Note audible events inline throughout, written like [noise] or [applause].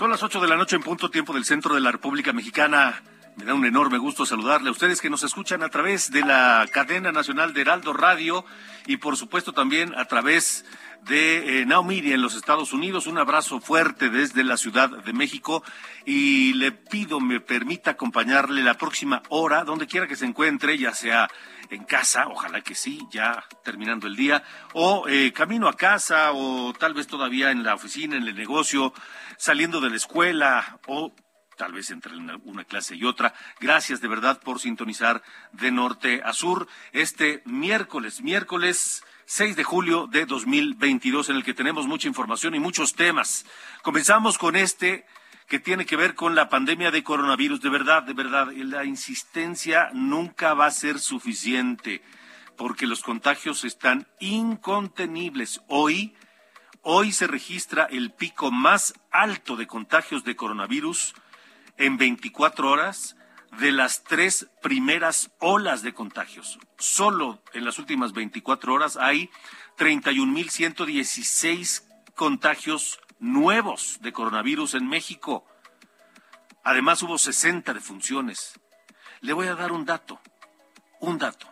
Son las 8 de la noche en punto tiempo del centro de la República Mexicana. Me da un enorme gusto saludarle a ustedes que nos escuchan a través de la cadena nacional de Heraldo Radio y por supuesto también a través de eh, Now en los Estados Unidos. Un abrazo fuerte desde la Ciudad de México y le pido me permita acompañarle la próxima hora, donde quiera que se encuentre, ya sea en casa, ojalá que sí, ya terminando el día, o eh, camino a casa, o tal vez todavía en la oficina, en el negocio, saliendo de la escuela, o tal vez entre una, una, clase y otra. Gracias de verdad por sintonizar de norte a sur este miércoles, miércoles 6 de julio de 2022, en el que tenemos mucha información y muchos temas. Comenzamos con este que tiene que ver con la pandemia de coronavirus. De verdad, de verdad, la insistencia nunca va a ser suficiente porque los contagios están incontenibles. Hoy, hoy se registra el pico más alto de contagios de coronavirus en 24 horas de las tres primeras olas de contagios. Solo en las últimas 24 horas hay 31.116 contagios nuevos de coronavirus en México. Además hubo 60 defunciones. Le voy a dar un dato, un dato.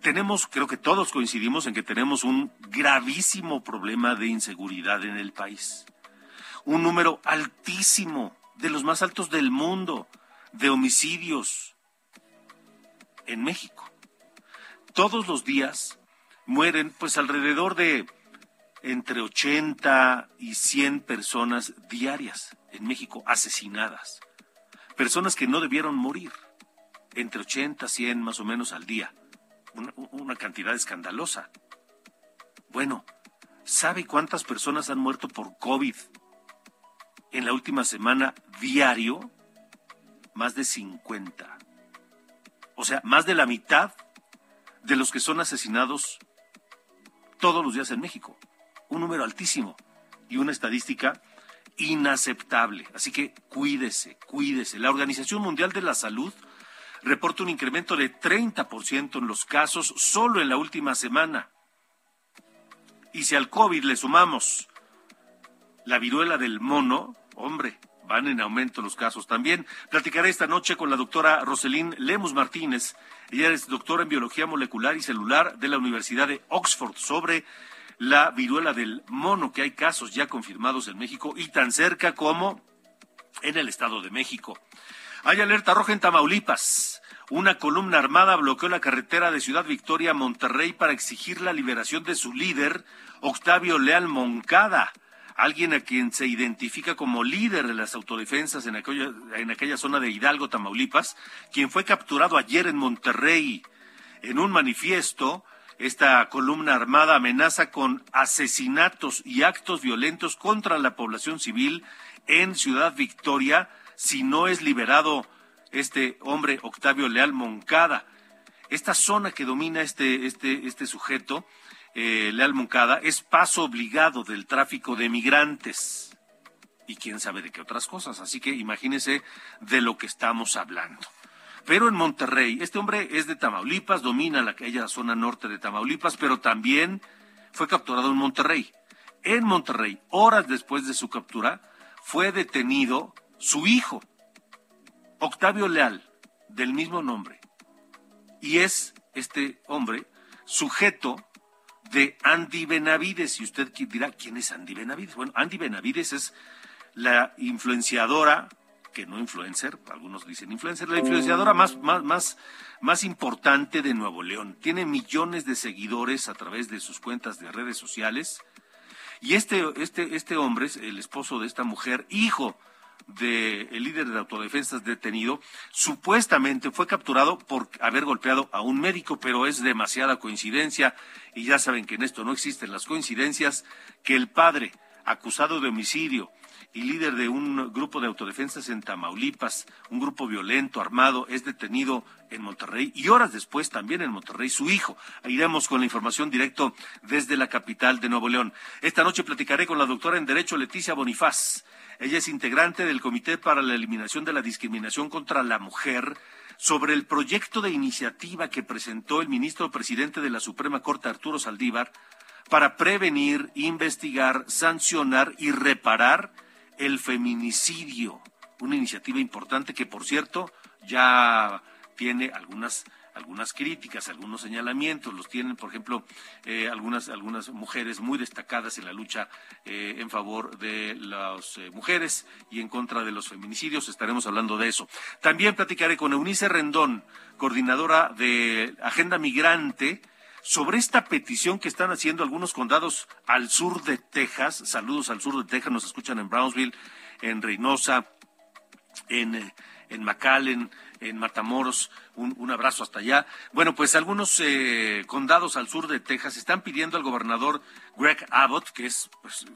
Tenemos, creo que todos coincidimos en que tenemos un gravísimo problema de inseguridad en el país. Un número altísimo, de los más altos del mundo de homicidios en México. Todos los días mueren pues alrededor de entre 80 y 100 personas diarias en México asesinadas. Personas que no debieron morir. Entre 80 y 100 más o menos al día. Una, una cantidad escandalosa. Bueno, ¿sabe cuántas personas han muerto por COVID en la última semana diario? más de 50. O sea, más de la mitad de los que son asesinados todos los días en México. Un número altísimo y una estadística inaceptable. Así que cuídese, cuídese. La Organización Mundial de la Salud reporta un incremento de 30% en los casos solo en la última semana. Y si al COVID le sumamos la viruela del mono, hombre, van en aumento los casos también. Platicaré esta noche con la doctora Roselín Lemus Martínez. Ella es doctora en biología molecular y celular de la Universidad de Oxford sobre la viruela del mono, que hay casos ya confirmados en México y tan cerca como en el Estado de México. Hay alerta roja en Tamaulipas. Una columna armada bloqueó la carretera de Ciudad Victoria a Monterrey para exigir la liberación de su líder, Octavio Leal Moncada alguien a quien se identifica como líder de las autodefensas en aquella, en aquella zona de Hidalgo, Tamaulipas, quien fue capturado ayer en Monterrey. En un manifiesto, esta columna armada amenaza con asesinatos y actos violentos contra la población civil en Ciudad Victoria si no es liberado este hombre Octavio Leal Moncada. Esta zona que domina este, este, este sujeto eh, Leal Moncada, es paso obligado del tráfico de migrantes y quién sabe de qué otras cosas. Así que imagínese de lo que estamos hablando. Pero en Monterrey, este hombre es de Tamaulipas, domina la, aquella zona norte de Tamaulipas, pero también fue capturado en Monterrey. En Monterrey, horas después de su captura, fue detenido su hijo, Octavio Leal, del mismo nombre. Y es este hombre sujeto de Andy Benavides. Y usted dirá, ¿quién es Andy Benavides? Bueno, Andy Benavides es la influenciadora, que no influencer, algunos dicen influencer, la influenciadora más, más, más, más importante de Nuevo León. Tiene millones de seguidores a través de sus cuentas de redes sociales. Y este, este, este hombre, el esposo de esta mujer, hijo del líder de autodefensas detenido, supuestamente fue capturado por haber golpeado a un médico, pero es demasiada coincidencia, y ya saben que en esto no existen las coincidencias, que el padre acusado de homicidio y líder de un grupo de autodefensas en Tamaulipas, un grupo violento, armado, es detenido en Monterrey y horas después también en Monterrey su hijo. Iremos con la información directo desde la capital de Nuevo León. Esta noche platicaré con la doctora en Derecho Leticia Bonifaz. Ella es integrante del Comité para la Eliminación de la Discriminación contra la Mujer sobre el proyecto de iniciativa que presentó el ministro presidente de la Suprema Corte, Arturo Saldívar, para prevenir, investigar, sancionar y reparar el feminicidio. Una iniciativa importante que, por cierto, ya tiene algunas algunas críticas, algunos señalamientos, los tienen, por ejemplo, eh, algunas, algunas mujeres muy destacadas en la lucha eh, en favor de las eh, mujeres y en contra de los feminicidios. Estaremos hablando de eso. También platicaré con Eunice Rendón, coordinadora de Agenda Migrante, sobre esta petición que están haciendo algunos condados al sur de Texas. Saludos al sur de Texas, nos escuchan en Brownsville, en Reynosa, en, en en Matamoros. Un, abrazo hasta allá. Bueno, pues algunos eh, condados al sur de Texas están pidiendo al gobernador Greg Abbott, que es, pues,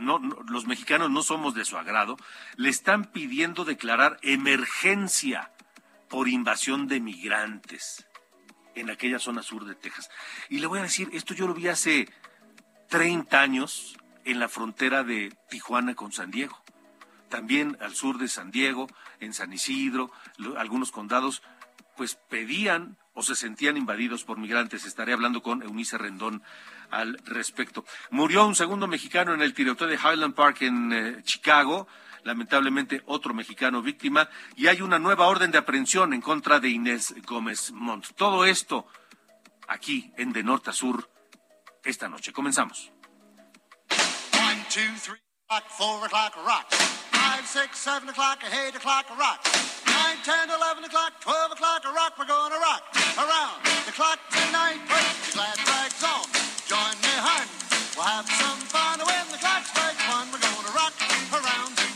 no, los mexicanos no somos de su agrado, le están pidiendo declarar emergencia por invasión de migrantes en aquella zona sur de Texas. Y le voy a decir, esto yo lo vi hace 30 años en la frontera de Tijuana con San Diego. También al sur de San Diego, en San Isidro, algunos condados, pues pedían o se sentían invadidos por migrantes. Estaré hablando con Eunice Rendón al respecto. Murió un segundo mexicano en el tiroteo de Highland Park en eh, Chicago lamentablemente otro mexicano víctima, y hay una nueva orden de aprehensión en contra de Inés Gómez Montt. Todo esto aquí en De Norte a Sur esta noche. Comenzamos. One, two, three, o'clock, four o'clock, rock. Five, six, seven o'clock, eight o'clock, rock. Nine, ten, eleven o'clock, twelve o'clock, rock. We're gonna rock around the clock tonight. Put your glad rags on. Join me, hun. We'll have some fun when the clock strikes one. We're gonna rock around ritmazo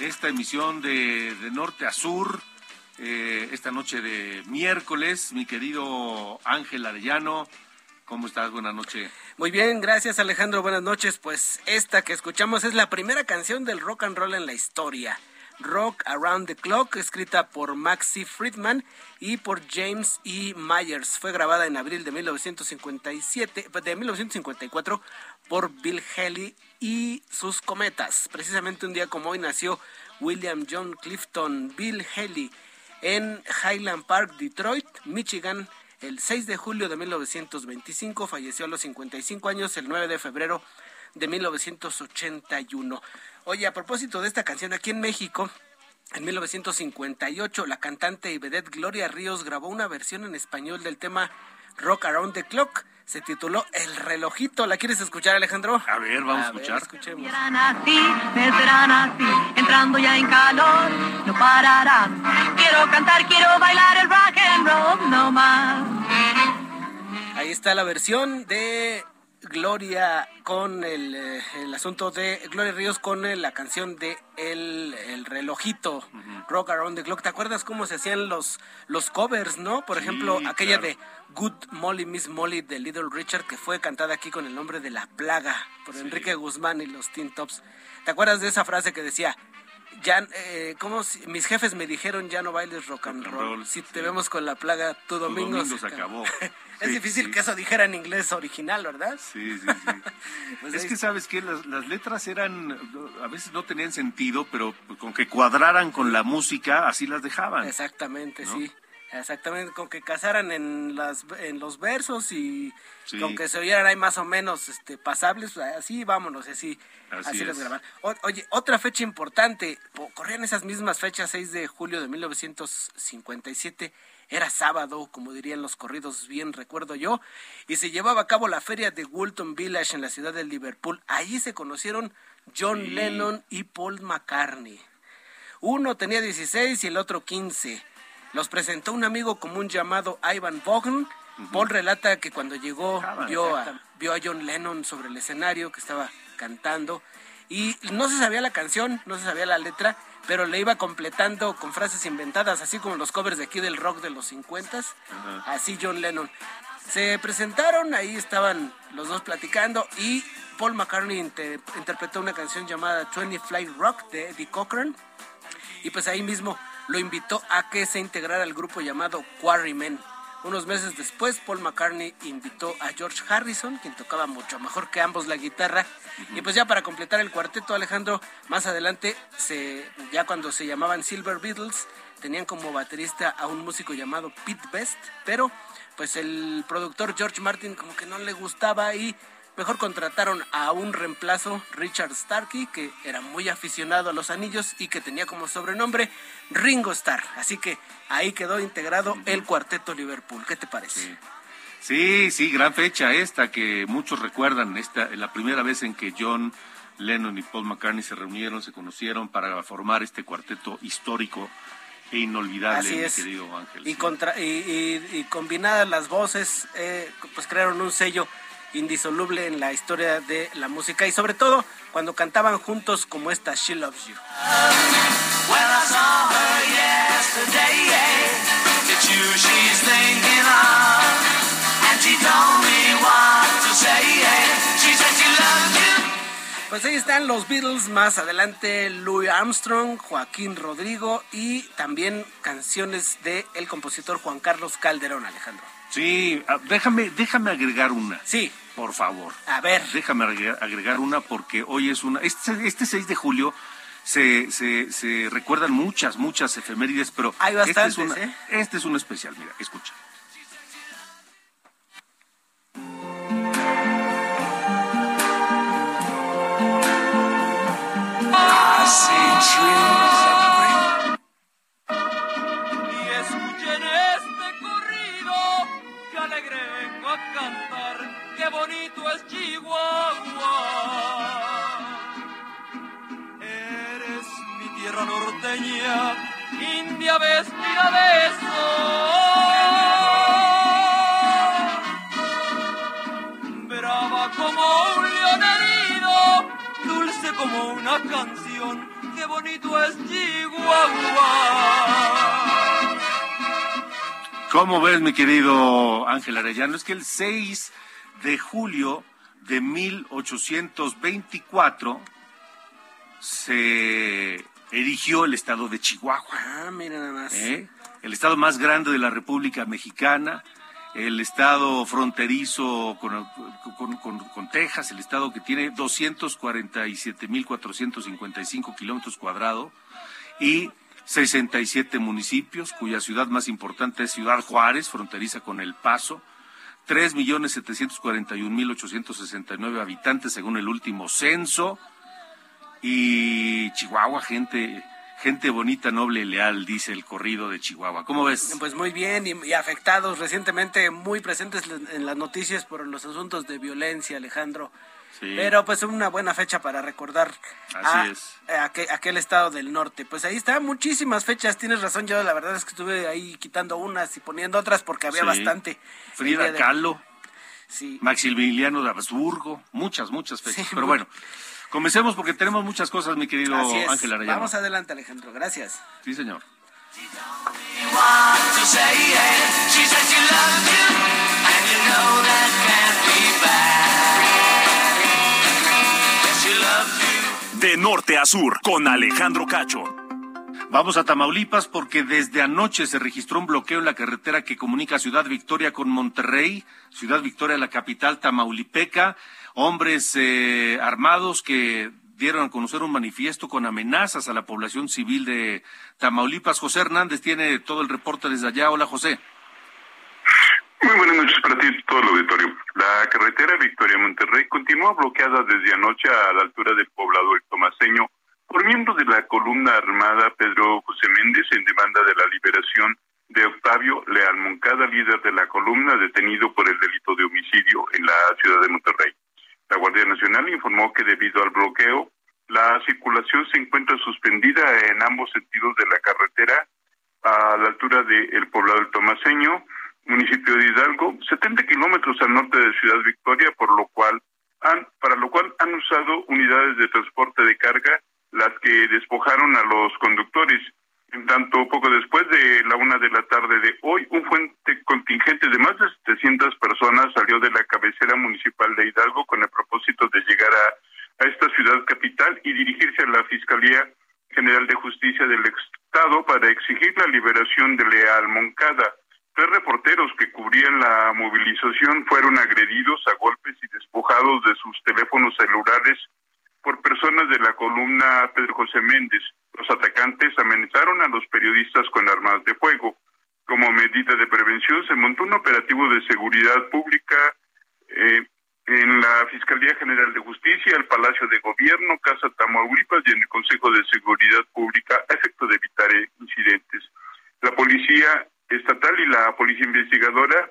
esta emisión de, norte a sur, eh, esta noche de miércoles. Mi querido Ángel Arellano, ¿cómo estás? Buenas noches. Muy bien, gracias Alejandro, buenas noches. Pues esta que escuchamos es la primera canción del rock and roll en la historia. Rock Around the Clock, escrita por Maxi Friedman y por James E. Myers. Fue grabada en abril de 1957, de 1954 por Bill Haley y sus cometas. Precisamente un día como hoy nació William John Clifton Bill Haley en Highland Park, Detroit, Michigan. El 6 de julio de 1925 falleció a los 55 años, el 9 de febrero de 1981. Oye, a propósito de esta canción, aquí en México, en 1958, la cantante y vedette Gloria Ríos grabó una versión en español del tema Rock Around the Clock se tituló El relojito. ¿La quieres escuchar, Alejandro? A ver, vamos a, escuchar. escuchemos. así, me serán así, entrando ya en calor, no pararán. Quiero cantar, quiero bailar el rock and roll, no más. Ahí está la versión de Gloria con el, eh, el, asunto de Gloria Ríos con eh, la canción de El, el relojito, Rock Around the Clock. ¿Te acuerdas cómo se hacían los, los covers, no? Por ejemplo, aquella de Good Molly, Miss Molly de Little Richard, que fue cantada aquí con el nombre de La Plaga por Enrique Guzmán y los Teen Tops. ¿Te acuerdas de esa frase que decía, ya, eh, ¿cómo si- mis jefes me dijeron ya no bailes rock and Rock and roll? roll, si sí. te vemos con la plaga, tu domingo, domingo se acabó. [laughs] es Sí, difícil sí. que eso dijera en inglés original, ¿verdad? Sí, sí, sí. [laughs] Pues es ahí que sabes que las, las letras eran, a veces no tenían sentido, pero con que cuadraran con la música, así las dejaban. Exactamente, ¿no? sí. Exactamente, con que casaran en las en los versos y Sí. con que se oyeran ahí más o menos este pasables, pues, así vámonos, así Así es. grababan. O- oye, otra fecha importante, po- corrían esas mismas fechas, 6 de julio de 1957, era sábado, como dirían los corridos, bien recuerdo yo, y se llevaba a cabo la feria de Woolton Village en la ciudad de Liverpool. Allí se conocieron John Sí. Lennon y Paul McCartney. Uno tenía 16 y el otro 15. Los presentó un amigo común llamado Ivan Vaughan. Paul relata que cuando llegó Ah, vio a, vio a John Lennon sobre el escenario que estaba cantando y no se sabía la canción, no se sabía la letra, pero le iba completando con frases inventadas, así como los covers de aquí del rock de los 50 así John Lennon. Se presentaron, ahí estaban los dos platicando y Paul McCartney inter- interpretó una canción llamada 20 Fly Rock de Eddie Cochran y pues ahí mismo lo invitó a que se integrara al grupo llamado Quarrymen. Unos meses después, Paul McCartney invitó a George Harrison, quien tocaba mucho mejor que ambos la guitarra. Y pues ya para completar el cuarteto, Alejandro, más adelante, se, ya cuando se llamaban Silver Beatles, tenían como baterista a un músico llamado Pete Best, pero pues el productor George Martin como que no le gustaba y Mejor contrataron a un reemplazo, Richard Starkey, que era muy aficionado a los anillos y que tenía como sobrenombre Ringo Starr. Así que ahí quedó integrado el cuarteto Liverpool. ¿Qué te parece? Sí, sí, gran fecha esta que muchos recuerdan, esta, la primera vez en que John Lennon y Paul McCartney se reunieron, se conocieron para formar este cuarteto histórico e inolvidable, Así mi querido Ángel. Y, sí. contra, y, y- y combinadas las voces, eh, pues crearon un sello indisoluble en la historia de la música y sobre todo cuando cantaban juntos como esta She Loves You. Pues ahí están los Beatles, más adelante Louis Armstrong, Joaquín Rodrigo y también canciones de el compositor Juan Carlos Calderón, Alejandro. Sí, ah, déjame, déjame agregar una, Sí, por favor. a ver, Déjame agregar, una porque hoy es una. Este, este 6 de julio se, se, se recuerdan muchas, muchas efemérides, pero. Hay este es bastantes, una- ¿eh? Este es un especial, mira, escucha. I see trees of green. y escuchen este corrido que alegre vengo a cantar, qué bonito es Chihuahua. Eres mi tierra norteña, india vestida de sol. Brava como un león herido, dulce como una canción, qué bonito es Chihuahua. ¿Cómo ves, mi querido Ángel Arellano? Es que el 6 de julio de 1824 se erigió el estado de Chihuahua. ah, mira nada más. ¿eh? el estado más grande de la República Mexicana, el estado fronterizo con, con- con- con Texas, el estado que tiene 247.455 kilómetros cuadrados y 67 municipios, cuya ciudad más importante es Ciudad Juárez, fronteriza con El Paso, 3.741.869 habitantes según el último censo, y Chihuahua, gente, gente bonita, noble y leal, dice el corrido de Chihuahua. ¿Cómo ves? Pues muy bien, y, y afectados recientemente, muy presentes en las noticias por los asuntos de violencia, Alejandro. Sí. Pero pues una buena fecha para recordar Así a, es. a aquel, aquel estado del norte. Pues ahí está, muchísimas fechas, tienes razón, yo la verdad es que estuve ahí quitando unas y poniendo otras porque había Sí. bastante. Frida de- Kahlo, Sí. Maximiliano de Habsburgo, muchas, muchas fechas. Sí, Pero bueno, comencemos porque tenemos muchas cosas, mi querido Así es. Ángel Arellano. Vamos adelante, Alejandro, gracias. Sí, señor. De norte a sur, con Alejandro Cacho. Vamos a Tamaulipas porque desde anoche se registró un bloqueo en la carretera que comunica Ciudad Victoria con Monterrey, Ciudad Victoria, la capital tamaulipeca. Hombres eh, armados que dieron a conocer un manifiesto con amenazas a la población civil de Tamaulipas. José Hernández tiene todo el reporte desde allá. Hola, José. Muy buenas noches para ti todo el auditorio. La carretera Victoria-Monterrey continúa bloqueada desde anoche a la altura del poblado El Tomaseño por miembros de la columna armada Pedro José Méndez en demanda de la liberación de Octavio Leal Moncada, líder de la columna, detenido por el delito de homicidio en la ciudad de Monterrey. La Guardia Nacional informó que debido al bloqueo, la circulación se encuentra suspendida en ambos sentidos de la carretera a la altura del poblado del Tomaseño, municipio de Hidalgo, 70 kilómetros al norte de Ciudad Victoria, por lo cual han, para lo cual han usado unidades de transporte de carga, las que despojaron a los conductores. En tanto, poco después de la una de la tarde de hoy, un fuente contingente de más de 700 personas salió de la cabecera municipal de Hidalgo con el propósito de llegar a, a esta ciudad capital y dirigirse a la Fiscalía General de Justicia del Estado para exigir la liberación de Leal Moncada. Tres reporteros que cubrían la movilización fueron agredidos a golpes y despojados de sus teléfonos celulares por personas de la columna Pedro José Méndez. Los atacantes amenazaron a los periodistas con armas de fuego. Como medida de prevención se montó un operativo de seguridad pública eh, en la Fiscalía General de Justicia, el Palacio de Gobierno, Casa Tamaulipas y en el Consejo de Seguridad Pública a efecto de evitar incidentes. La Policía Estatal y la Policía Investigadora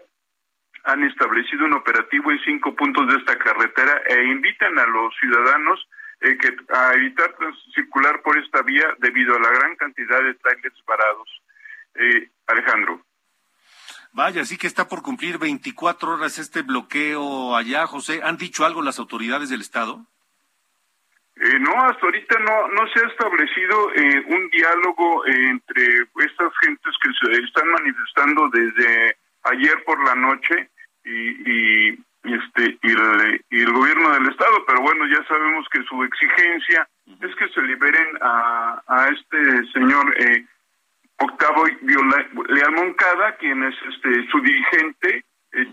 han establecido un operativo en cinco puntos de esta carretera e invitan a los ciudadanos eh, que, a evitar circular por esta vía debido a la gran cantidad de trailers varados. Eh, Alejandro. Vaya, sí que está por cumplir 24 horas este bloqueo allá, José. ¿Han dicho algo las autoridades del Estado? Eh, no, hasta ahorita no, no se ha establecido eh, un diálogo entre estas gentes que se están manifestando desde ayer por la noche y, y este y el, y el, gobierno del estado, pero bueno, ya sabemos que su exigencia es que se liberen a, este señor eh, Octavo Leal Moncada, quien es este su dirigente, eh,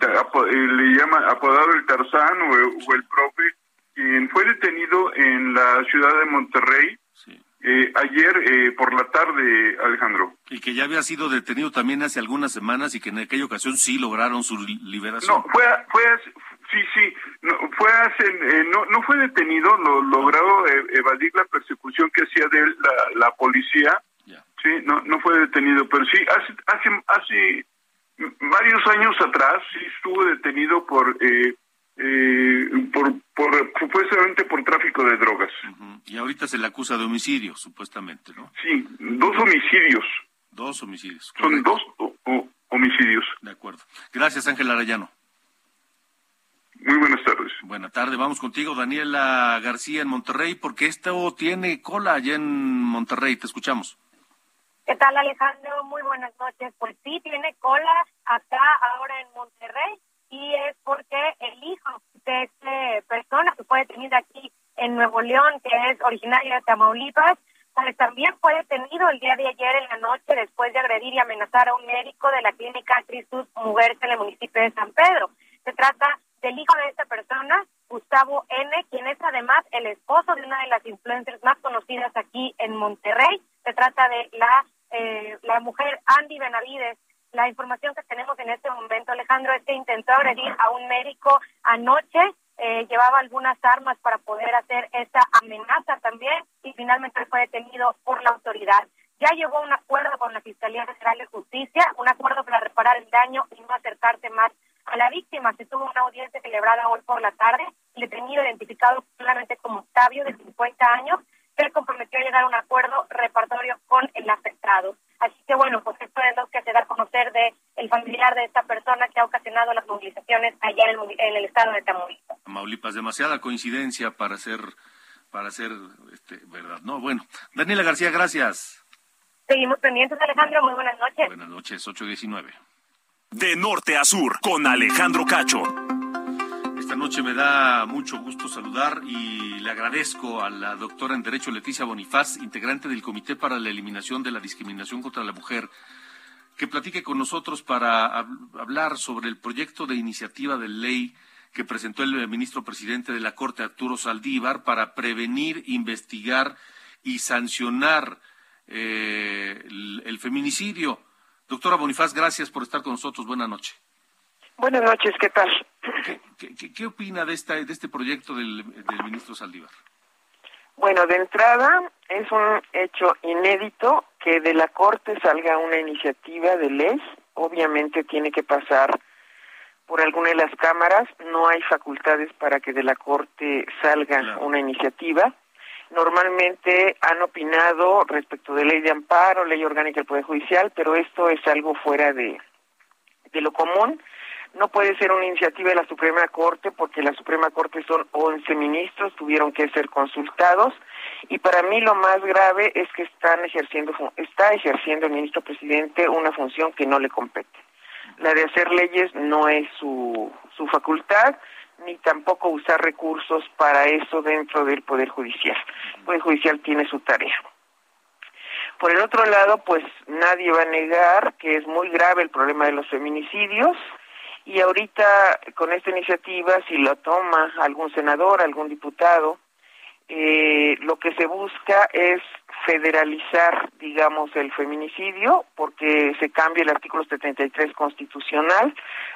le llama apodado el Tarzán o, o el profe, quien fue detenido en la ciudad de Monterrey sí. eh, ayer eh, por la tarde, Alejandro. Y que ya había sido detenido también hace algunas semanas y que en aquella ocasión sí lograron su liberación. No, fue, fue sí, sí, no, fue hace, eh, no, no fue detenido, lo logró eh, evadir la persecución que hacía de él la, la policía. Yeah. Sí, no, no fue detenido, pero sí, hace, hace, hace varios años atrás sí estuvo detenido por eh, eh, por, por supuestamente por tráfico de drogas. Uh -huh. Y ahorita se le acusa de homicidio, supuestamente, ¿no? Sí, dos homicidios. Dos homicidios. Son dos o, o, homicidios. De acuerdo. Gracias, Ángel Arayano. Muy buenas tardes. Buenas tardes. Vamos contigo, Daniela García, en Monterrey, porque esto tiene cola allá en Monterrey. Te escuchamos. ¿Qué tal, Alejandro? Muy buenas noches. Pues sí, tiene cola acá ahora en Monterrey y es porque el hijo de esta persona que fue detenida aquí en Nuevo León, que es originaria de Tamaulipas, pues también fue detenido el día de ayer en la noche después de agredir y amenazar a un médico de la clínica Cristus Mujeres en el municipio de San Pedro. Se trata del hijo de esta persona, Gustavo N., quien es además el esposo de una de las influencers más conocidas aquí en Monterrey. Se trata de la, eh, la mujer Andy Benavides, la información que tenemos en este momento, Alejandro, es que intentó agredir a un médico anoche, eh, llevaba algunas armas para poder hacer esa amenaza también y finalmente fue detenido por la autoridad. Ya llegó un acuerdo con la Fiscalía General de Justicia, un acuerdo para reparar el daño y no acercarse más a la víctima. Se tuvo una audiencia celebrada hoy por la tarde, el detenido identificado solamente como Octavio, de 50 años, se comprometió a llegar a un acuerdo reparatorio con el afectado. Así que bueno, pues esto es lo que se da a conocer de el familiar de esta persona que ha ocasionado las movilizaciones allá en el, en el estado de Tamaulipas. Tamaulipas, demasiada coincidencia para ser para ser este, verdad. No, bueno, Daniela García, gracias. Seguimos pendientes, Alejandro. Muy buenas noches. Buenas noches, 819. De norte a sur, con Alejandro Cacho. Esta noche. Me da mucho gusto saludar y le agradezco a la doctora en Derecho Leticia Bonifaz, integrante del Comité para la Eliminación de la Discriminación contra la Mujer, que platique con nosotros para hablar sobre el proyecto de iniciativa de ley que presentó el ministro presidente de la Corte, Arturo Saldívar, para prevenir, investigar y sancionar eh, el, feminicidio. Doctora Bonifaz, gracias por estar con nosotros. Buenas noches. Buenas noches, ¿qué tal? ¿Qué, opina de, esta, de este proyecto del, ministro Saldívar? Bueno, de entrada es un hecho inédito que de la Corte salga una iniciativa de ley. Obviamente tiene que pasar por alguna de las cámaras. No hay facultades para que de la Corte salga una iniciativa. Normalmente han opinado respecto de ley de amparo, ley orgánica del Poder Judicial, pero esto es algo fuera de, de lo común no puede ser una iniciativa de la Suprema Corte porque la Suprema Corte son 11 ministros, tuvieron que ser consultados y para mí lo más grave es que están ejerciendo está ejerciendo el ministro presidente una función que no le compete. La de hacer leyes no es su su facultad ni tampoco usar recursos para eso dentro del Poder Judicial. El Poder Judicial tiene su tarea. Por el otro lado, pues nadie va a negar que es muy grave el problema de los feminicidios y ahorita con esta iniciativa, si lo toma algún senador, algún diputado, eh, lo que se busca es federalizar, digamos, el feminicidio, porque se cambia el artículo 73 constitucional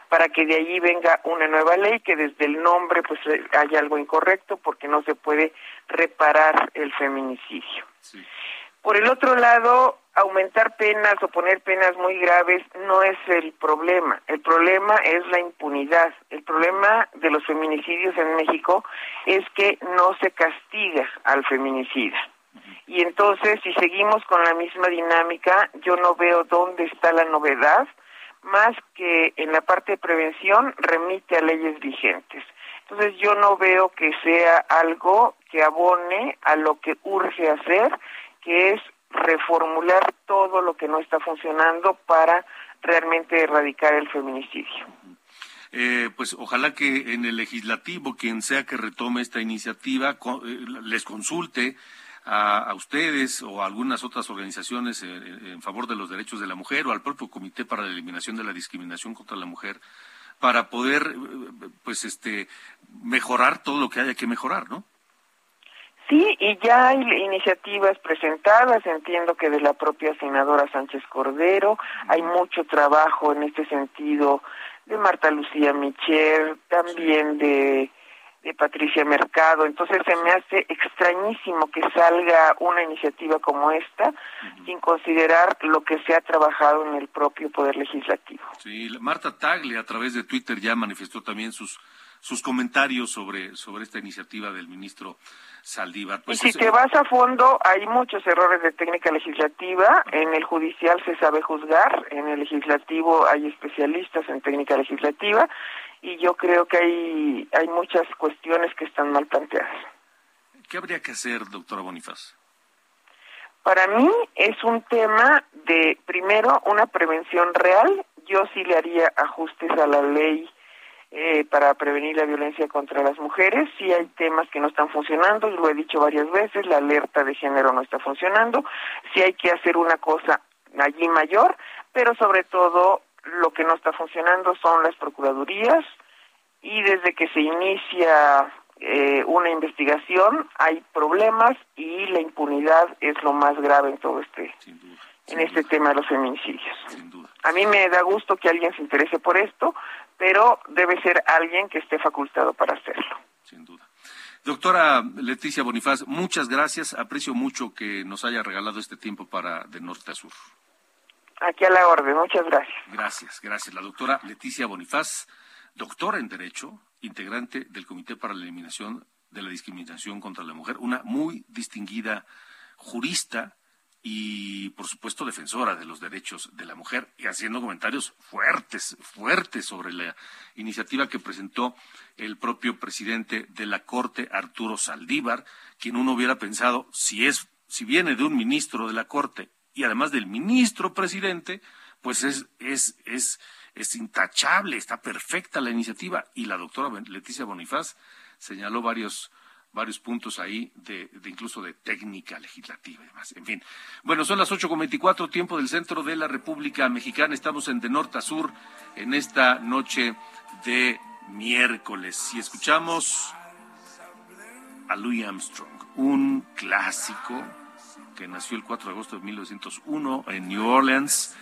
para que de allí venga una nueva ley que desde el nombre pues haya algo incorrecto porque no se puede reparar el feminicidio. Por el otro lado, aumentar penas o poner penas muy graves no es el problema. El problema es la impunidad. El problema de los feminicidios en México es que no se castiga al feminicida. Y entonces, si seguimos con la misma dinámica, yo no veo dónde está la novedad, más que en la parte de prevención remite a leyes vigentes. Entonces, yo no veo que sea algo que abone a lo que urge hacer, que es reformular todo lo que no está funcionando para realmente erradicar el feminicidio. Eh, pues ojalá que en el legislativo, quien sea que retome esta iniciativa, eh, les consulte a, ustedes o a algunas otras organizaciones en, eh, en favor de los derechos de la mujer o al propio Comité para la Eliminación de la Discriminación contra la Mujer para poder pues este mejorar todo lo que haya que mejorar, ¿no? Sí, y ya hay iniciativas presentadas, entiendo que de la propia senadora Sánchez Cordero, hay mucho trabajo en este sentido de Marta Lucía Michel, también de, de Patricia Mercado, entonces se me hace extrañísimo que salga una iniciativa como esta sin considerar lo que se ha trabajado en el propio Poder Legislativo. Sí, Marta Tagle a través de Twitter ya manifestó también sus sus comentarios sobre, sobre esta iniciativa del ministro Saldívar. Pues y si te vas a fondo, hay muchos errores de técnica legislativa. En el judicial se sabe juzgar, en el legislativo hay especialistas en técnica legislativa y yo creo que hay, hay muchas cuestiones que están mal planteadas. ¿Qué habría que hacer, doctora Bonifaz? Para mí es un tema de, primero, una prevención real. Yo sí le haría ajustes a la ley eh, para prevenir la violencia contra las mujeres. Sí hay temas que no están funcionando, lo he dicho varias veces, la alerta de género no está funcionando, sí hay que hacer una cosa allí mayor, pero sobre todo lo que no está funcionando son las procuradurías y desde que se inicia eh, una investigación hay problemas y la impunidad es lo más grave en todo este en este tema de los feminicidios. A mí me da gusto que alguien se interese por esto, pero debe ser alguien que esté facultado para hacerlo. Sin duda. Doctora Leticia Bonifaz, muchas gracias. Aprecio mucho que nos haya regalado este tiempo para de norte a sur. Aquí a la orden, muchas gracias. Gracias, gracias. La doctora Leticia Bonifaz, doctora en Derecho, integrante del Comité para la Eliminación de la Discriminación contra la Mujer, una muy distinguida jurista y por supuesto defensora de los derechos de la mujer y haciendo comentarios fuertes, fuertes sobre la iniciativa que presentó el propio presidente de la Corte, Arturo Saldívar, quien uno hubiera pensado si es si viene de un ministro de la Corte y además del ministro presidente, pues es es es es intachable, está perfecta la iniciativa. Y la doctora Leticia Bonifaz señaló varios varios puntos ahí de, incluso de técnica legislativa y demás. En fin. Bueno, son las ocho con veinticuatro, tiempo del centro de la República Mexicana. Estamos en de norte a sur en esta noche de miércoles. Y escuchamos a Louis Armstrong, un clásico que nació el 4 de agosto de 1901 en New Orleans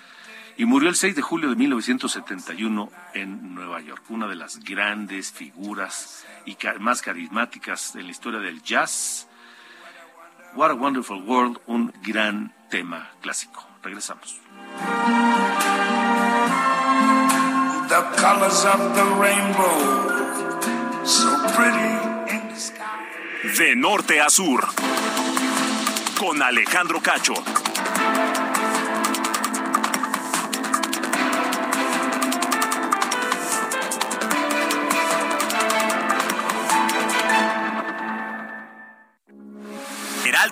y murió el 6 de julio de 1971 en Nueva York. Una de las grandes figuras y más carismáticas en la historia del jazz. What a Wonderful World, un gran tema clásico. Regresamos. The colors of the rainbow, so pretty in the sky. De norte a sur, con Alejandro Cacho.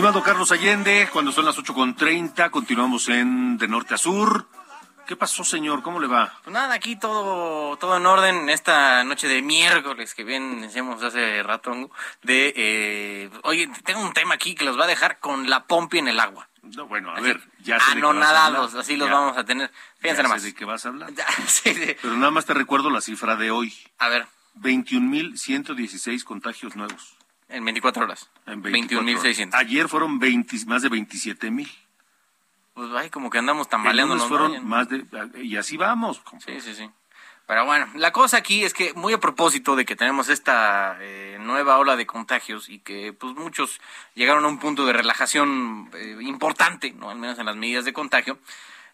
Estimado Carlos Allende, cuando son las con 8.30, continuamos en De Norte a Sur. ¿Qué pasó, señor? ¿Cómo le va? Pues nada, aquí todo, todo en orden esta noche de miércoles que bien decíamos hace rato, de, eh, oye, tengo un tema aquí que los va a dejar con la pompi en el agua. No, bueno, a ver, ya sé Anonadados, así los vamos a tener. Fíjense nada más. de qué vas a hablar. [laughs] Pero nada más te recuerdo la cifra de hoy. A ver. 21.116 contagios nuevos. En 24 horas. En 21.600. Ayer fueron 20, más de 27.000. Pues ay, como que andamos tambaleando. fueron más de... Y así vamos. Sí, sí, sí. Pero bueno, la cosa aquí es que muy a propósito de que tenemos esta eh, nueva ola de contagios y que pues muchos llegaron a un punto de relajación eh, importante, no al menos en las medidas de contagio,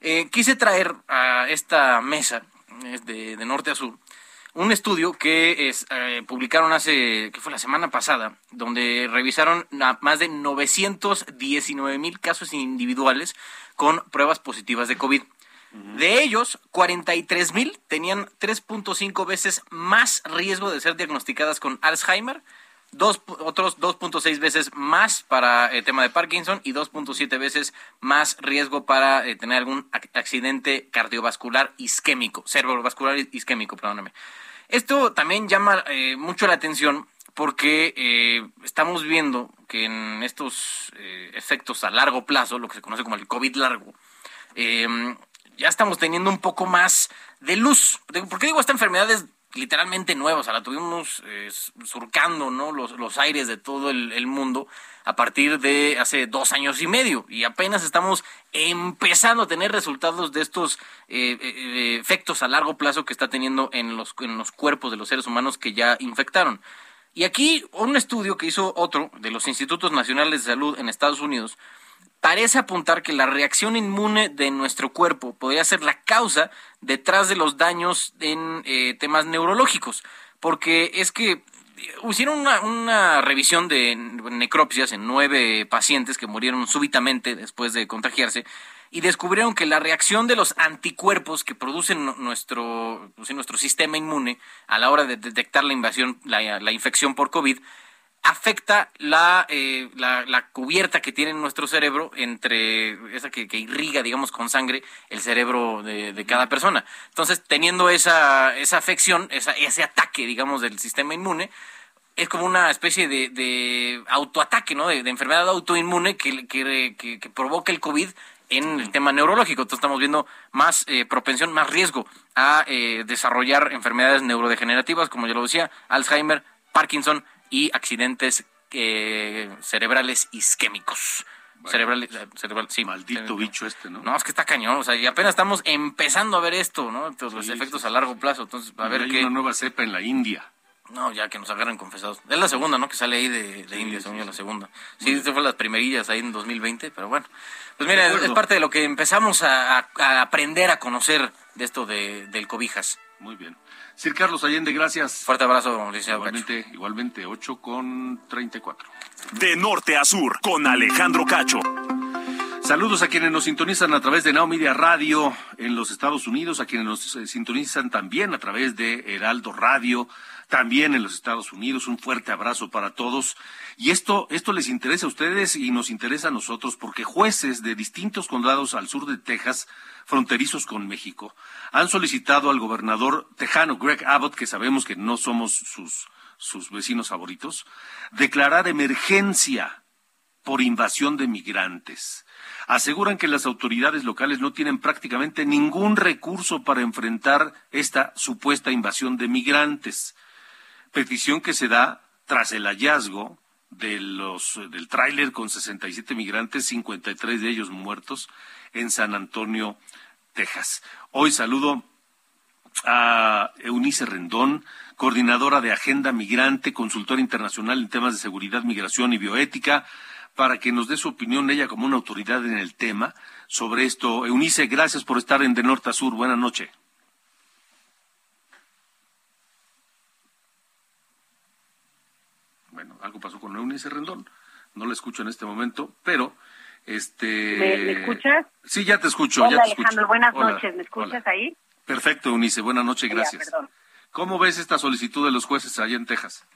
eh, quise traer a esta mesa de, de norte a sur un estudio que es, eh, publicaron hace, que fue la semana pasada, donde revisaron más de 919 mil casos individuales con pruebas positivas de COVID. De ellos, 43 mil tenían 3.5 veces más riesgo de ser diagnosticadas con Alzheimer, dos, otros 2.6 veces más para el tema de Parkinson y 2.7 veces más riesgo para eh, tener algún accidente cardiovascular isquémico, cerebrovascular isquémico, perdóname. Esto también llama eh, mucho la atención porque eh, estamos viendo que en estos eh, efectos a largo plazo, lo que se conoce como el COVID largo, ya estamos teniendo un poco más de luz. ¿Por qué digo esta enfermedad es literalmente nueva? O sea, la tuvimos surcando ¿no? los, los aires de todo el mundo a partir de hace dos años y medio y apenas estamos empezando a tener resultados de estos eh, eh, efectos a largo plazo que está teniendo en los, en los cuerpos de los seres humanos que ya infectaron. Y aquí un estudio que hizo otro de los Institutos Nacionales de Salud en Estados Unidos parece apuntar que la reacción inmune de nuestro cuerpo podría ser la causa detrás de los daños en eh, temas neurológicos, porque es que hicieron una, una revisión de necropsias en nueve pacientes que murieron súbitamente después de contagiarse y descubrieron que la reacción de los anticuerpos que producen nuestro, pues, nuestro sistema inmune a la hora de detectar la invasión, la, la infección por COVID, afecta la, eh, la, la, cubierta que tiene nuestro cerebro entre esa que, que irriga, digamos, con sangre el cerebro de, de, cada persona. Entonces, teniendo esa, esa afección, esa, ese ataque, digamos, del sistema inmune, es como una especie de, de autoataque, ¿no? De, de, enfermedad autoinmune que, que, que, provoca el COVID en el tema neurológico. Entonces estamos viendo más eh, propensión, más riesgo a eh, desarrollar enfermedades neurodegenerativas, como ya lo decía, Alzheimer, Parkinson y accidentes eh, cerebrales isquémicos. cerebrales, eh, cerebral, sí, Maldito bicho este, ¿no? No, es que está cañón, o sea, y apenas estamos empezando a ver esto, ¿no? Entonces, los efectos a largo plazo, entonces, a ver hay qué... una nueva cepa en la India. No, ya que nos agarran confesados. Es la segunda, ¿no? Que sale ahí de, de sí, India, según yo, la segunda. Sí, esta fue las primerillas ahí en 2020, pero bueno. Pues mira, es, es, parte de lo que empezamos a, a, aprender a conocer de esto de, del cobijas. Muy bien. Sir Carlos Allende, gracias. Fuerte abrazo, licenciado Igualmente, Cacho. igualmente, 8 con 34. De norte a sur, con Alejandro Cacho. Saludos a quienes nos sintonizan a través de Now Media Radio en los Estados Unidos, a quienes nos eh, sintonizan también a través de Heraldo Radio, también en los Estados Unidos. Un fuerte abrazo para todos. Y esto, esto les interesa a ustedes y nos interesa a nosotros porque jueces de distintos condados al sur de Texas, fronterizos con México, han solicitado al gobernador tejano Greg Abbott, que sabemos que no somos sus, sus vecinos favoritos, declarar emergencia por invasión de migrantes. Aseguran que las autoridades locales no tienen prácticamente ningún recurso para enfrentar esta supuesta invasión de migrantes. Petición que se da tras el hallazgo de los, del tráiler con 67 migrantes, 53 de ellos muertos, en San Antonio, Texas. Hoy saludo a Eunice Rendón, coordinadora de Agenda Migrante, consultora internacional en temas de seguridad, migración y bioética, para que nos dé su opinión ella como una autoridad en el tema sobre esto. Eunice, gracias por estar en De Norte a Sur. Buenas noches. Bueno, algo pasó con Eunice Rendón. No la escucho en este momento, pero este. ¿Me, ¿me escuchas? Sí, ya te escucho. Hola, ya te Alejandro. Escucho. Buenas Hola, noches. ¿Me escuchas hola. ahí? Perfecto, Eunice. Buenas noches, gracias. Ya, ¿Cómo ves esta solicitud de los jueces allá en Texas?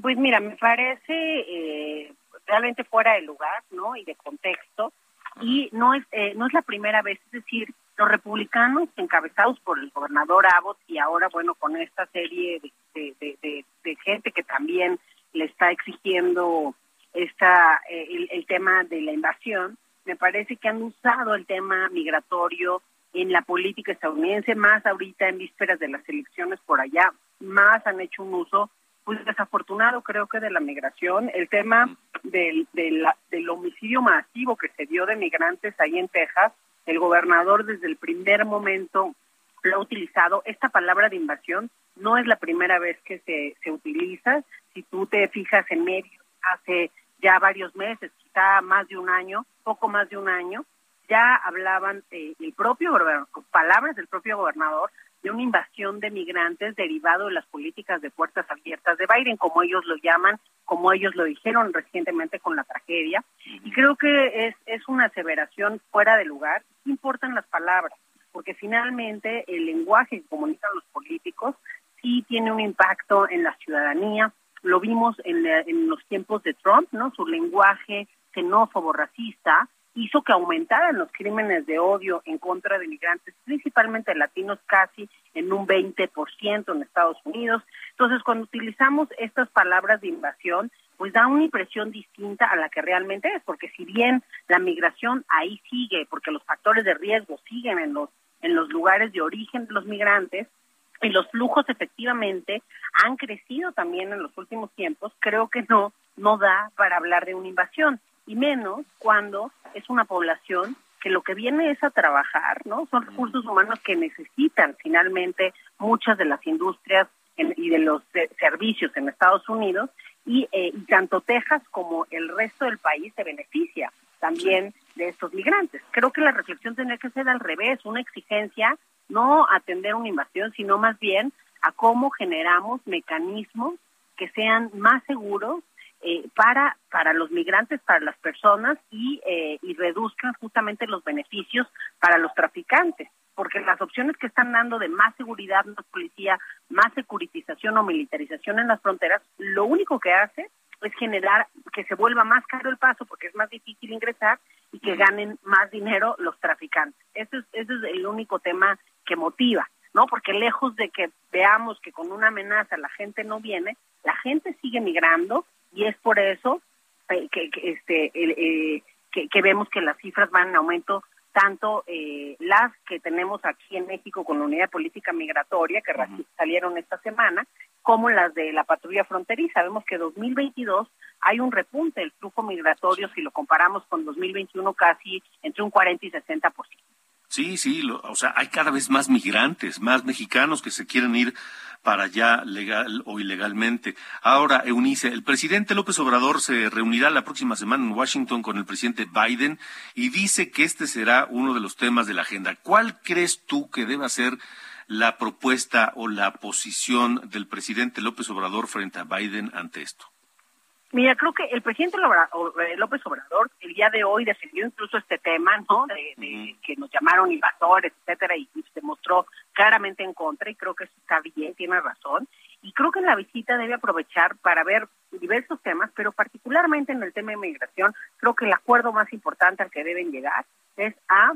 Pues mira, me parece eh, realmente fuera de lugar, ¿no? Y de contexto. Y no es eh, no es la primera vez, es decir, los republicanos encabezados por el gobernador Abbott y ahora, bueno, con esta serie de, de, de, de, de gente que también le está exigiendo esta eh, el, el tema de la invasión, me parece que han usado el tema migratorio en la política estadounidense, más ahorita en vísperas de las elecciones por allá, más han hecho un uso pues desafortunado creo que de la migración, el tema del, del, del homicidio masivo que se dio de migrantes ahí en Texas, el gobernador desde el primer momento lo ha utilizado. Esta palabra de invasión no es la primera vez que se, se utiliza. Si tú te fijas en medios hace ya varios meses, quizá más de un año, poco más de un año, ya hablaban eh, el propio palabras del propio gobernador de una invasión de migrantes derivado de las políticas de puertas abiertas de Biden, como ellos lo llaman, como ellos lo dijeron recientemente con la tragedia. Y creo que es, es una aseveración fuera de lugar. Importan las palabras, porque finalmente el lenguaje que comunican los políticos sí tiene un impacto en la ciudadanía. Lo vimos en, en los tiempos de Trump, ¿no? Su lenguaje xenófobo, racista, hizo que aumentaran los crímenes de odio en contra de migrantes, principalmente latinos, casi en un 20% en Estados Unidos. Entonces, cuando utilizamos estas palabras de invasión, pues da una impresión distinta a la que realmente es, porque si bien la migración ahí sigue, porque los factores de riesgo siguen en los en los lugares de origen de los migrantes, y los flujos efectivamente han crecido también en los últimos tiempos, creo que no no da para hablar de una invasión y menos cuando es una población que lo que viene es a trabajar, ¿no? Son recursos humanos que necesitan finalmente muchas de las industrias en, y de los de servicios en Estados Unidos y, eh, y tanto Texas como el resto del país se beneficia también de estos migrantes. Creo que la reflexión tendría que ser al revés, una exigencia no atender una invasión, sino más bien a cómo generamos mecanismos que sean más seguros eh, para, para los migrantes, para las personas y, eh, y reduzcan justamente los beneficios para los traficantes. Porque las opciones que están dando de más seguridad, más policía, más securitización o militarización en las fronteras, lo único que hace es generar que se vuelva más caro el paso porque es más difícil ingresar y que ganen más dinero los traficantes. Ese es, ese es el único tema que motiva, ¿no? Porque lejos de que veamos que con una amenaza la gente no viene, la gente sigue migrando y es por eso eh, que, que, este, eh, que, que vemos que las cifras van en aumento tanto eh, las que tenemos aquí en México con la Unidad de Política Migratoria, que salieron esta semana, como las de la patrulla fronteriza. Vemos que 2022 hay un repunte del flujo migratorio, si lo comparamos con 2021, casi entre un 40 y 60%. Sí, sí, lo, o sea, hay cada vez más migrantes, más mexicanos que se quieren ir para allá legal o ilegalmente. Ahora, Eunice, el presidente López Obrador se reunirá la próxima semana en Washington con el presidente Biden y dice que este será uno de los temas de la agenda. ¿Cuál crees tú que deba ser la propuesta o la posición del presidente López Obrador frente a Biden ante esto? Mira, creo que el presidente eh, López Obrador el día de hoy defendió incluso este tema, ¿no? De, de que nos llamaron invasores, etcétera, y se mostró claramente en contra, y creo que eso está bien, tiene razón. Y creo que la visita debe aprovechar para ver diversos temas, pero particularmente en el tema de migración, creo que el acuerdo más importante al que deben llegar es a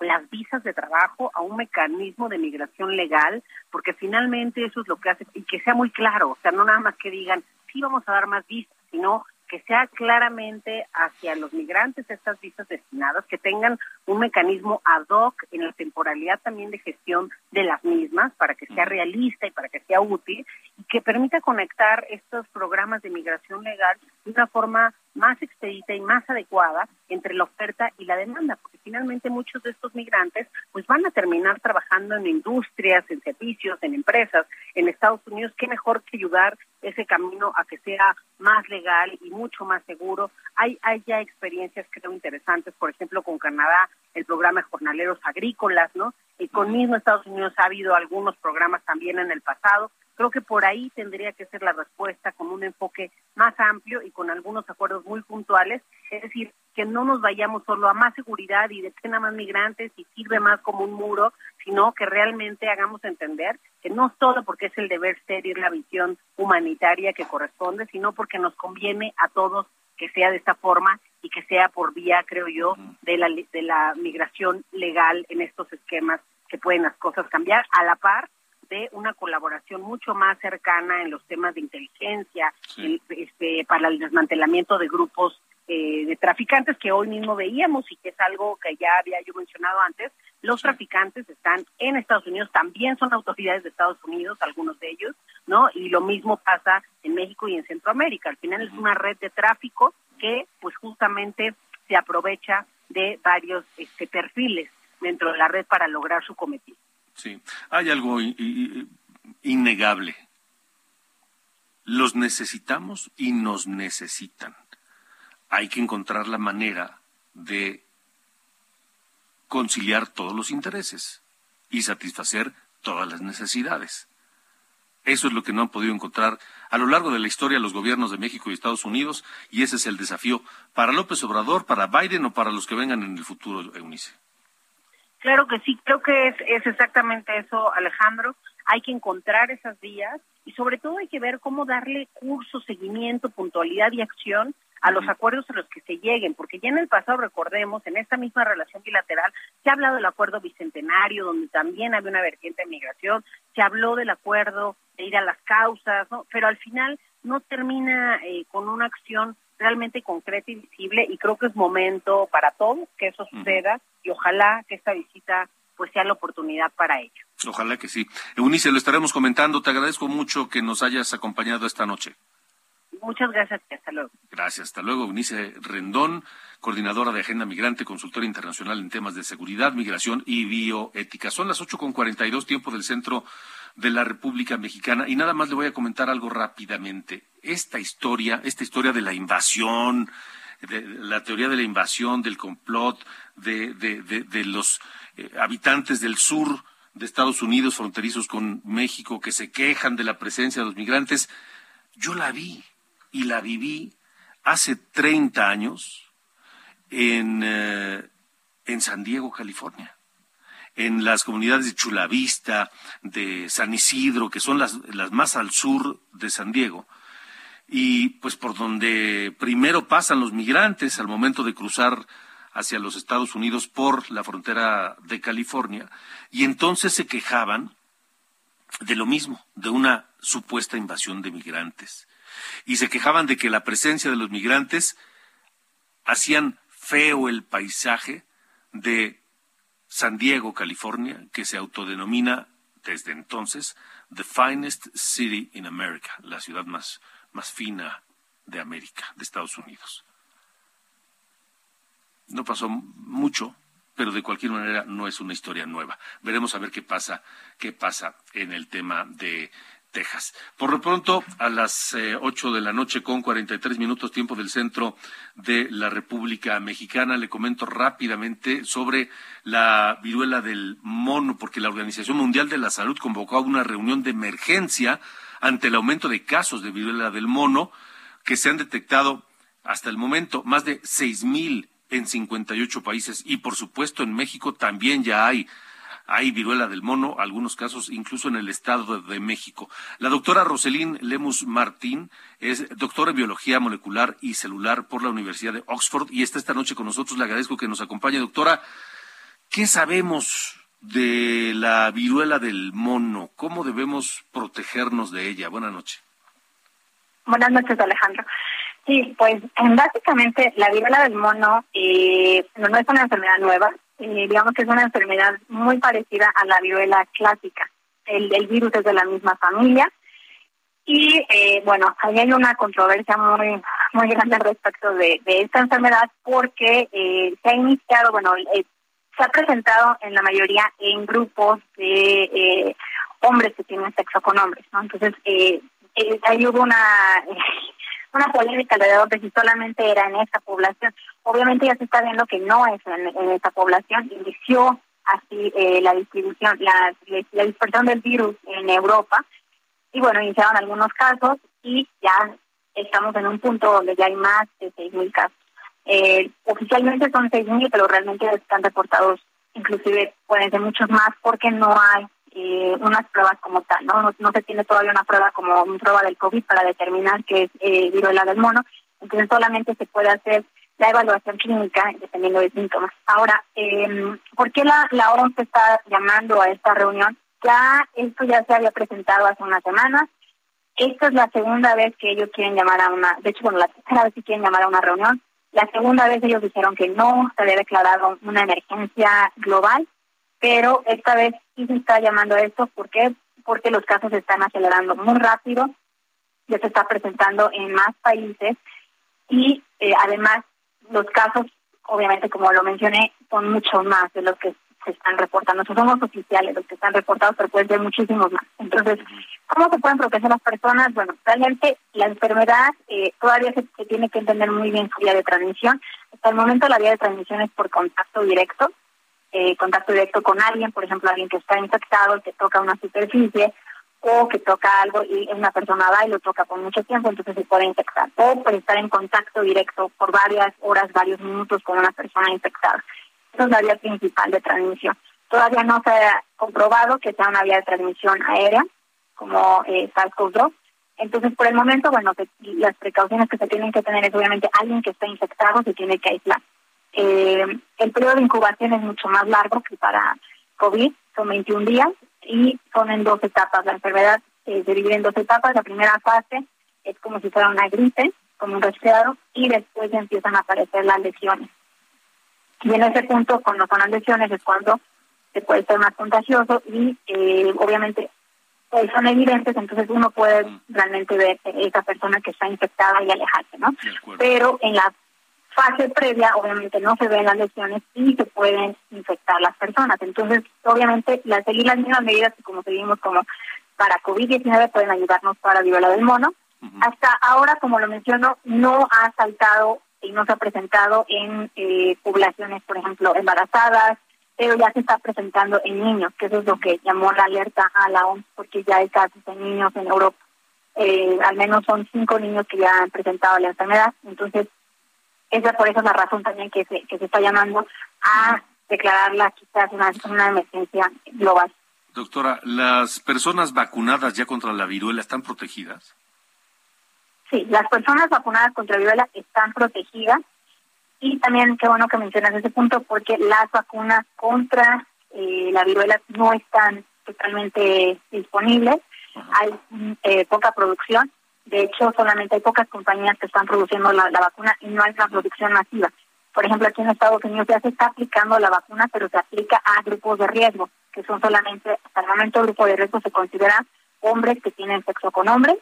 las visas de trabajo a un mecanismo de migración legal, porque finalmente eso es lo que hace, y que sea muy claro, o sea, no nada más que digan, sí vamos a dar más visas, sino que sea claramente hacia los migrantes estas visas destinadas, que tengan un mecanismo ad hoc en la temporalidad también de gestión de las mismas para que sea realista y para que sea útil y que permita conectar estos programas de migración legal de una forma más expedita y más adecuada entre la oferta y la demanda, porque finalmente muchos de estos migrantes pues van a terminar trabajando en industrias, en servicios, en empresas en Estados Unidos, qué mejor que ayudar ese camino a que sea más legal y mucho más seguro. Hay, hay ya experiencias creo interesantes, por ejemplo, con Canadá, el programa de jornaleros agrícolas, ¿no? Y con mismo Estados Unidos ha habido algunos programas también en el pasado. Creo que por ahí tendría que ser la respuesta con un enfoque más amplio y con algunos acuerdos muy puntuales, es decir, que no nos vayamos solo a más seguridad y de a más migrantes y sirve más como un muro, sino que realmente hagamos entender que no solo porque es el deber ser y la visión humanitaria que corresponde, sino porque nos conviene a todos que sea de esta forma y que sea por vía, creo yo, de la, de la migración legal en estos esquemas que pueden las cosas cambiar, a la par de una colaboración mucho más cercana en los temas de inteligencia, este, para el desmantelamiento de grupos eh, de traficantes que hoy mismo veíamos y que es algo que ya había yo mencionado antes. Los traficantes están en Estados Unidos, también son autoridades de Estados Unidos, algunos de ellos, ¿no? Y lo mismo pasa en México y en Centroamérica. Al final es una red de tráfico que, pues, justamente se aprovecha de varios este, perfiles dentro de la red para lograr su cometido. Sí, hay algo innegable. Los necesitamos y nos necesitan. Hay que encontrar la manera de conciliar todos los intereses y satisfacer todas las necesidades. Eso es lo que no han podido encontrar a lo largo de la historia los gobiernos de México y Estados Unidos y ese es el desafío para López Obrador, para Biden o para los que vengan en el futuro, Eunice. Claro que sí, creo que es, es exactamente eso, Alejandro. Hay que encontrar esas vías y sobre todo hay que ver cómo darle curso, seguimiento, puntualidad y acción a los acuerdos a los que se lleguen, porque ya en el pasado, recordemos, en esta misma relación bilateral, se ha hablado del acuerdo bicentenario, donde también había una vertiente de migración, se habló del acuerdo de ir a las causas, ¿no? pero al final no termina eh, con una acción realmente concreta y visible y creo que es momento para todos que eso suceda y ojalá que esta visita pues sea la oportunidad para ello. Ojalá que sí. Eunice, lo estaremos comentando. Te agradezco mucho que nos hayas acompañado esta noche. Muchas gracias y hasta luego. Gracias, hasta luego. Eunice Rendón, coordinadora de Agenda Migrante, consultora internacional en temas de seguridad, migración y bioética. Son las ocho con cuarenta y dos, tiempo del centro de la República Mexicana. Y nada más le voy a comentar algo rápidamente. Esta historia, esta historia de la invasión, de la teoría de la invasión, del complot, de, los eh, habitantes del sur de Estados Unidos, fronterizos con México, que se quejan de la presencia de los migrantes, yo la vi y la viví hace 30 años en, eh, en San Diego, California en las comunidades de Chulavista, de San Isidro, que son las, las más al sur de San Diego, y pues por donde primero pasan los migrantes al momento de cruzar hacia los Estados Unidos por la frontera de California, y entonces se quejaban de lo mismo, de una supuesta invasión de migrantes. Y se quejaban de que la presencia de los migrantes hacían feo el paisaje de San Diego, California, que se autodenomina desde entonces The Finest City in America, la ciudad más, más fina de América, de Estados Unidos. No pasó mucho, pero de cualquier manera no es una historia nueva. Veremos a ver qué pasa, qué pasa en el tema de Texas. Por lo pronto, a las eh, ocho de la noche con 43 minutos tiempo del centro de la República Mexicana, le comento rápidamente sobre la viruela del mono, porque la Organización Mundial de la Salud convocó a una reunión de emergencia ante el aumento de casos de viruela del mono que se han detectado hasta el momento más de seis mil en 58 países y por supuesto en México también ya hay hay viruela del mono, algunos casos incluso en el Estado de México. La doctora Roselín Lemus Martín es doctora en biología molecular y celular por la Universidad de Oxford y está esta noche con nosotros. Le agradezco que nos acompañe. Doctora, ¿qué sabemos de la viruela del mono? ¿Cómo debemos protegernos de ella? Buenas noches. Buenas noches, Alejandro. Sí, pues básicamente la viruela del mono eh, no es una enfermedad nueva, eh, digamos que es una enfermedad muy parecida a la viruela clásica. El, virus es de la misma familia. Y eh, bueno, ahí hay una controversia muy muy grande respecto de, esta enfermedad porque eh, se ha iniciado, bueno, se ha presentado en la mayoría en grupos de hombres que tienen sexo con hombres, ¿no? Entonces, ahí hubo una [laughs] una polémica alrededor de si solamente era en esta población. Obviamente ya se está viendo que no es en, esta población. Inició así eh, la distribución, la, la dispersión del virus en Europa. Y bueno, iniciaron algunos casos y ya estamos en un punto donde ya hay más de 6.000 casos. Eh, oficialmente son 6.000, pero realmente están reportados, inclusive pueden ser muchos más porque no hay eh, unas pruebas como tal, ¿no? ¿no? se tiene todavía una prueba como una prueba del COVID para determinar que es eh, viruela del mono, entonces solamente se puede hacer la evaluación clínica dependiendo de síntomas. Ahora, eh, ¿por qué la, la OMS está llamando a esta reunión? Ya esto ya se había presentado hace unas semanas. Esta es la segunda vez que ellos quieren llamar a una, de hecho, bueno, la tercera vez que quieren llamar a una reunión. La segunda vez ellos dijeron que no se había declarado una emergencia global pero esta vez sí se está llamando a esto. ¿Por qué? Porque los casos se están acelerando muy rápido, ya se está presentando en más países y eh, además los casos, obviamente como lo mencioné, son mucho más de los que se están reportando. son los oficiales los que están reportados, pero pueden ser muchísimos más. Entonces, ¿cómo se pueden proteger las personas? Bueno, realmente la enfermedad eh, todavía se, se, tiene que entender muy bien su vía de transmisión. Hasta el momento la vía de transmisión es por contacto directo, eh, contacto directo con alguien, por ejemplo, alguien que está infectado, que toca una superficie, o que toca algo y una persona va y lo toca por mucho tiempo, entonces se puede infectar. O por estar en contacto directo por varias horas, varios minutos con una persona infectada. Es la vía principal de transmisión. Todavía no se ha comprobado que sea una vía de transmisión aérea, como eh, SARS-CoV-2. Entonces, por el momento, bueno, las precauciones que se tienen que tener es obviamente alguien que está infectado se tiene que aislar. Eh, el periodo de incubación es mucho más largo que para COVID, son 21 días y son en dos etapas. La enfermedad eh, se divide en dos etapas. La primera fase es como si fuera una gripe, como un resfriado, y después empiezan a aparecer las lesiones. Y en ese punto, cuando son las lesiones, es cuando se puede ser más contagioso y eh, obviamente pues, son evidentes, entonces uno puede realmente ver esa persona que está infectada y alejarse, ¿no? Pero en la fase previa, obviamente no se ven las lesiones y se pueden infectar las personas. Entonces, obviamente, las seguir las mismas medidas que como seguimos como para COVID-19 pueden ayudarnos para la viruela del mono. Hasta ahora, como lo menciono, no ha saltado y no se ha presentado en eh, poblaciones, por ejemplo, embarazadas, pero ya se está presentando en niños, que eso es lo que llamó la alerta a la OMS, porque ya hay casos en niños en Europa. eh, al menos son cinco niños que ya han presentado la enfermedad. Entonces, esa por eso es la razón también que se, que se está llamando a declararla quizás una, una emergencia global. Doctora, ¿las personas vacunadas ya contra la viruela están protegidas? Sí, las personas vacunadas contra viruela están protegidas. Y también qué bueno que mencionas ese punto porque las vacunas contra eh, la viruela no están totalmente disponibles, hay eh, poca producción, de hecho solamente hay pocas compañías que están produciendo la, la vacuna y no hay una producción masiva. Por ejemplo, aquí en Estados Unidos ya se está aplicando la vacuna, pero se aplica a grupos de riesgo, que son solamente, hasta el momento el grupo de riesgo se considera hombres que tienen sexo con hombres,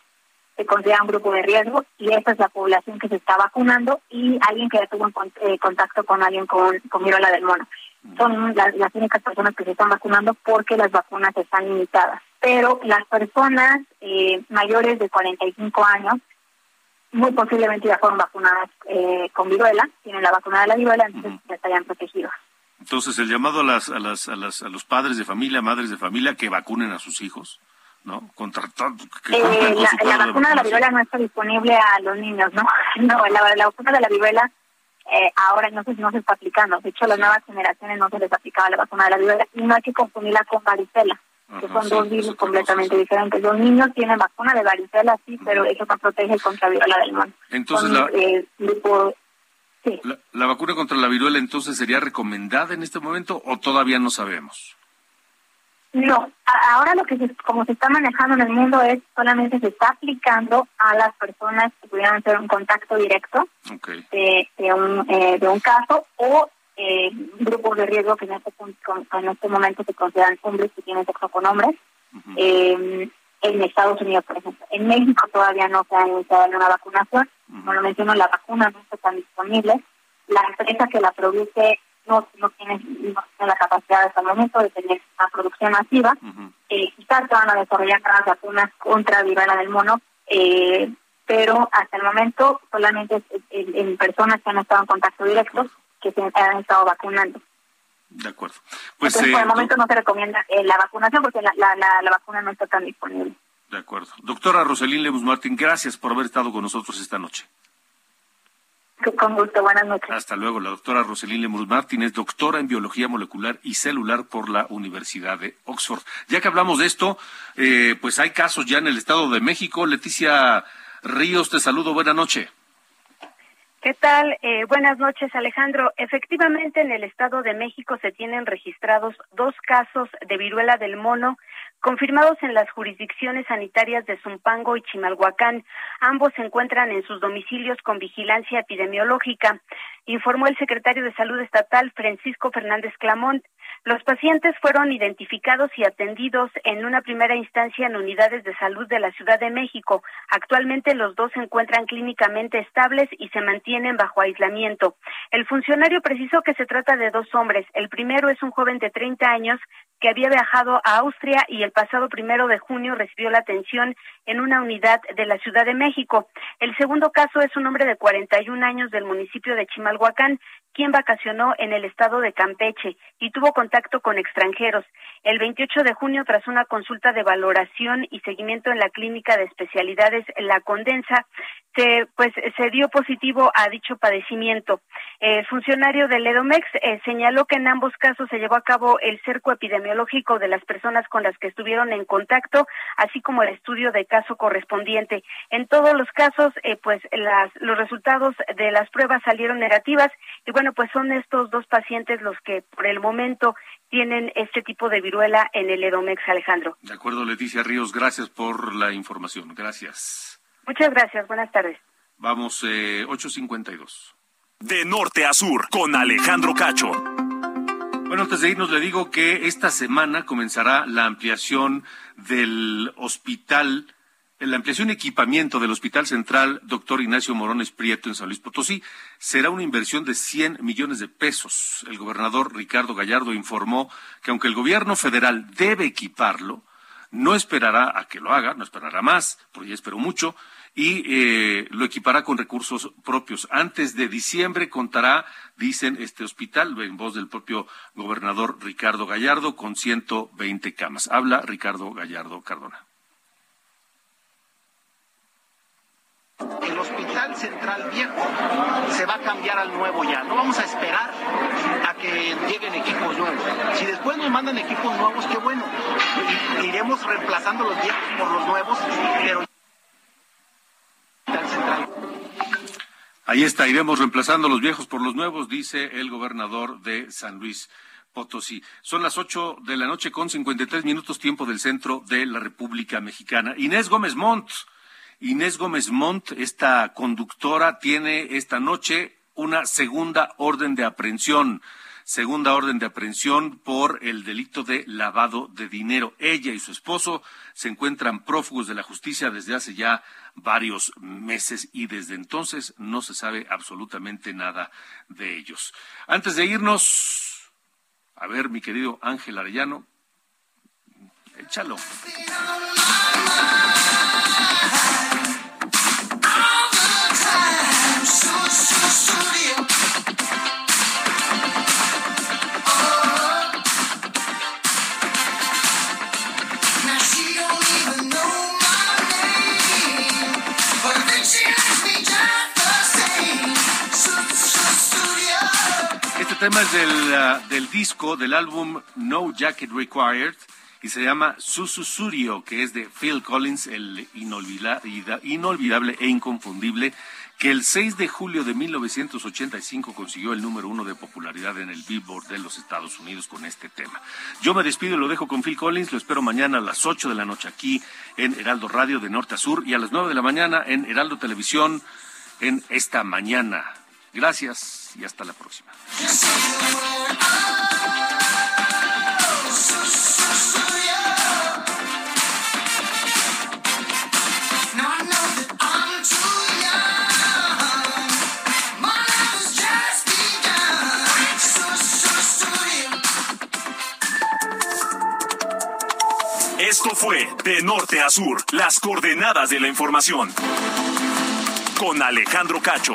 se considera un grupo de riesgo y esa es la población que se está vacunando y alguien que ya tuvo eh, contacto con alguien con, con viruela del mono. Son las, las únicas personas que se están vacunando porque las vacunas están limitadas. Pero las personas eh, mayores de 45 años muy posiblemente ya fueron vacunadas eh, con viruela, tienen la vacuna de la viruela, entonces ya estarían protegidos. Entonces, el llamado a, las, a, las, a, las, a los padres de familia, madres de familia, que vacunen a sus hijos, ¿no? Contra todo, que Eh, la, vacuna de la viruela no está disponible a los niños, ¿no? [laughs] No, la, la vacuna de la viruela eh, ahora no se, no se está aplicando. De hecho, a las nuevas generaciones no se les aplicaba la vacuna de la viruela y no hay que confundirla con varicela, que son sí, dos virus completamente diferentes. Los niños tienen vacuna de varicela, sí, pero eso no protege contra viruela del mono. Entonces, la, eh, grupo- la, la vacuna contra la viruela entonces sería recomendada en este momento o todavía no sabemos? No, ahora lo que se, como se está manejando en el mundo es solamente se está aplicando a las personas que pudieran tener un contacto directo Okay. de, de un eh, de un caso o eh, grupos de riesgo que en este, pun- con- en este momento se consideran hombres que tienen sexo con hombres. Eh, en Estados Unidos, por ejemplo. En México todavía no se ha iniciado una vacunación. Como lo menciono, la vacuna no está tan disponible. La empresa que la produce no, no, tiene, no tiene la capacidad hasta el momento de tener una producción masiva. Eh, quizás se van a desarrollar nuevas vacunas contra viruela del mono, eh, pero hasta el momento solamente en, en personas que han estado en contacto directo que se han estado vacunando. De acuerdo. Pues, Entonces, eh, por el momento no se recomienda eh, la vacunación porque la, la, la, la vacuna no está tan disponible. de acuerdo. Doctora Roselín Lemus Martín, gracias por haber estado con nosotros esta noche. Con gusto, buenas noches. Hasta luego. La doctora Roselín Lemus Martín es doctora en biología molecular y celular por la Universidad de Oxford. Ya que hablamos de esto, eh, pues hay casos ya en el Estado de México. Leticia Ríos, te saludo. Buena noche. ¿Qué tal? Eh, buenas noches, Alejandro. Efectivamente, en el Estado de México se tienen registrados dos casos de viruela del mono confirmados en las jurisdicciones sanitarias de Zumpango y Chimalhuacán. Ambos se encuentran en sus domicilios con vigilancia epidemiológica, informó el secretario de Salud Estatal, Francisco Fernández Clamont. Los pacientes fueron identificados y atendidos en una primera instancia en unidades de salud de la Ciudad de México. Actualmente los dos se encuentran clínicamente estables y se mantienen bajo aislamiento. El funcionario precisó que se trata de dos hombres. El primero es un joven de 30 años que había viajado a Austria y el pasado primero de junio recibió la atención en una unidad de la Ciudad de México. El segundo caso es un hombre de 41 años del municipio de Chimalhuacán, quien vacacionó en el estado de Campeche y tuvo contacto con extranjeros. El 28 de junio, tras una consulta de valoración y seguimiento en la clínica de especialidades La Condensa, se, pues, se dio positivo a dicho padecimiento. El funcionario del EDOMEX eh, señaló que en ambos casos se llevó a cabo el cerco epidemiológico de las personas con las que estuvieron en contacto, así como el estudio de caso correspondiente. En todos los casos, eh, pues los resultados de las pruebas salieron negativas y pues son estos dos pacientes los que por el momento tienen este tipo de viruela en el EDOMEX, Alejandro. De acuerdo, Leticia Ríos, gracias por la información. Gracias. Muchas gracias, buenas tardes. Vamos, eh, 852. De norte a sur, con Alejandro Cacho. Bueno, antes de irnos le digo que esta semana comenzará la ampliación del hospital, la ampliación y equipamiento del Hospital Central Doctor Ignacio Morones Prieto en San Luis Potosí. Será una inversión de 100 millones de pesos. El gobernador Ricardo Gallardo informó que aunque el gobierno federal debe equiparlo, no esperará a que lo haga, no esperará más, porque ya esperó mucho, y eh, lo equipará con recursos propios. Antes de diciembre contará, dicen este hospital, en voz del propio gobernador Ricardo Gallardo, con 120 camas. Habla Ricardo Gallardo Cardona. Hospital Central Viejo se va a cambiar al nuevo ya. No vamos a esperar a que lleguen equipos nuevos. Si después nos mandan equipos nuevos, qué bueno. Iremos reemplazando los viejos por los nuevos, pero Ahí está, iremos reemplazando los viejos por los nuevos, dice el gobernador de San Luis Potosí. Son las ocho de la noche con 53 minutos tiempo del centro de la República Mexicana. Inés Gómez Montt. Inés Gómez Montt, esta conductora, tiene esta noche una segunda orden de aprehensión. Segunda orden de aprehensión por el delito de lavado de dinero. Ella y su esposo se encuentran prófugos de la justicia desde hace ya varios meses y desde entonces no se sabe absolutamente nada de ellos. Antes de irnos, a ver, mi querido Ángel Arellano, échalo. Tema es del, ah, del disco, del álbum No Jacket Required, y se llama Sususurio, que es de Phil Collins, el inolvida- ida- inolvidable e inconfundible, que el 6 de julio de 1985 consiguió el número uno de popularidad en el Billboard de los Estados Unidos con este tema. Yo me despido y lo dejo con Phil Collins, lo espero mañana a las 8 de la noche aquí en Heraldo Radio de Norte a Sur y a las 9 de la mañana en Heraldo Televisión en esta mañana. Gracias y hasta la próxima. Esto fue De Norte a Sur, las coordenadas de la información. Con Alejandro Cacho.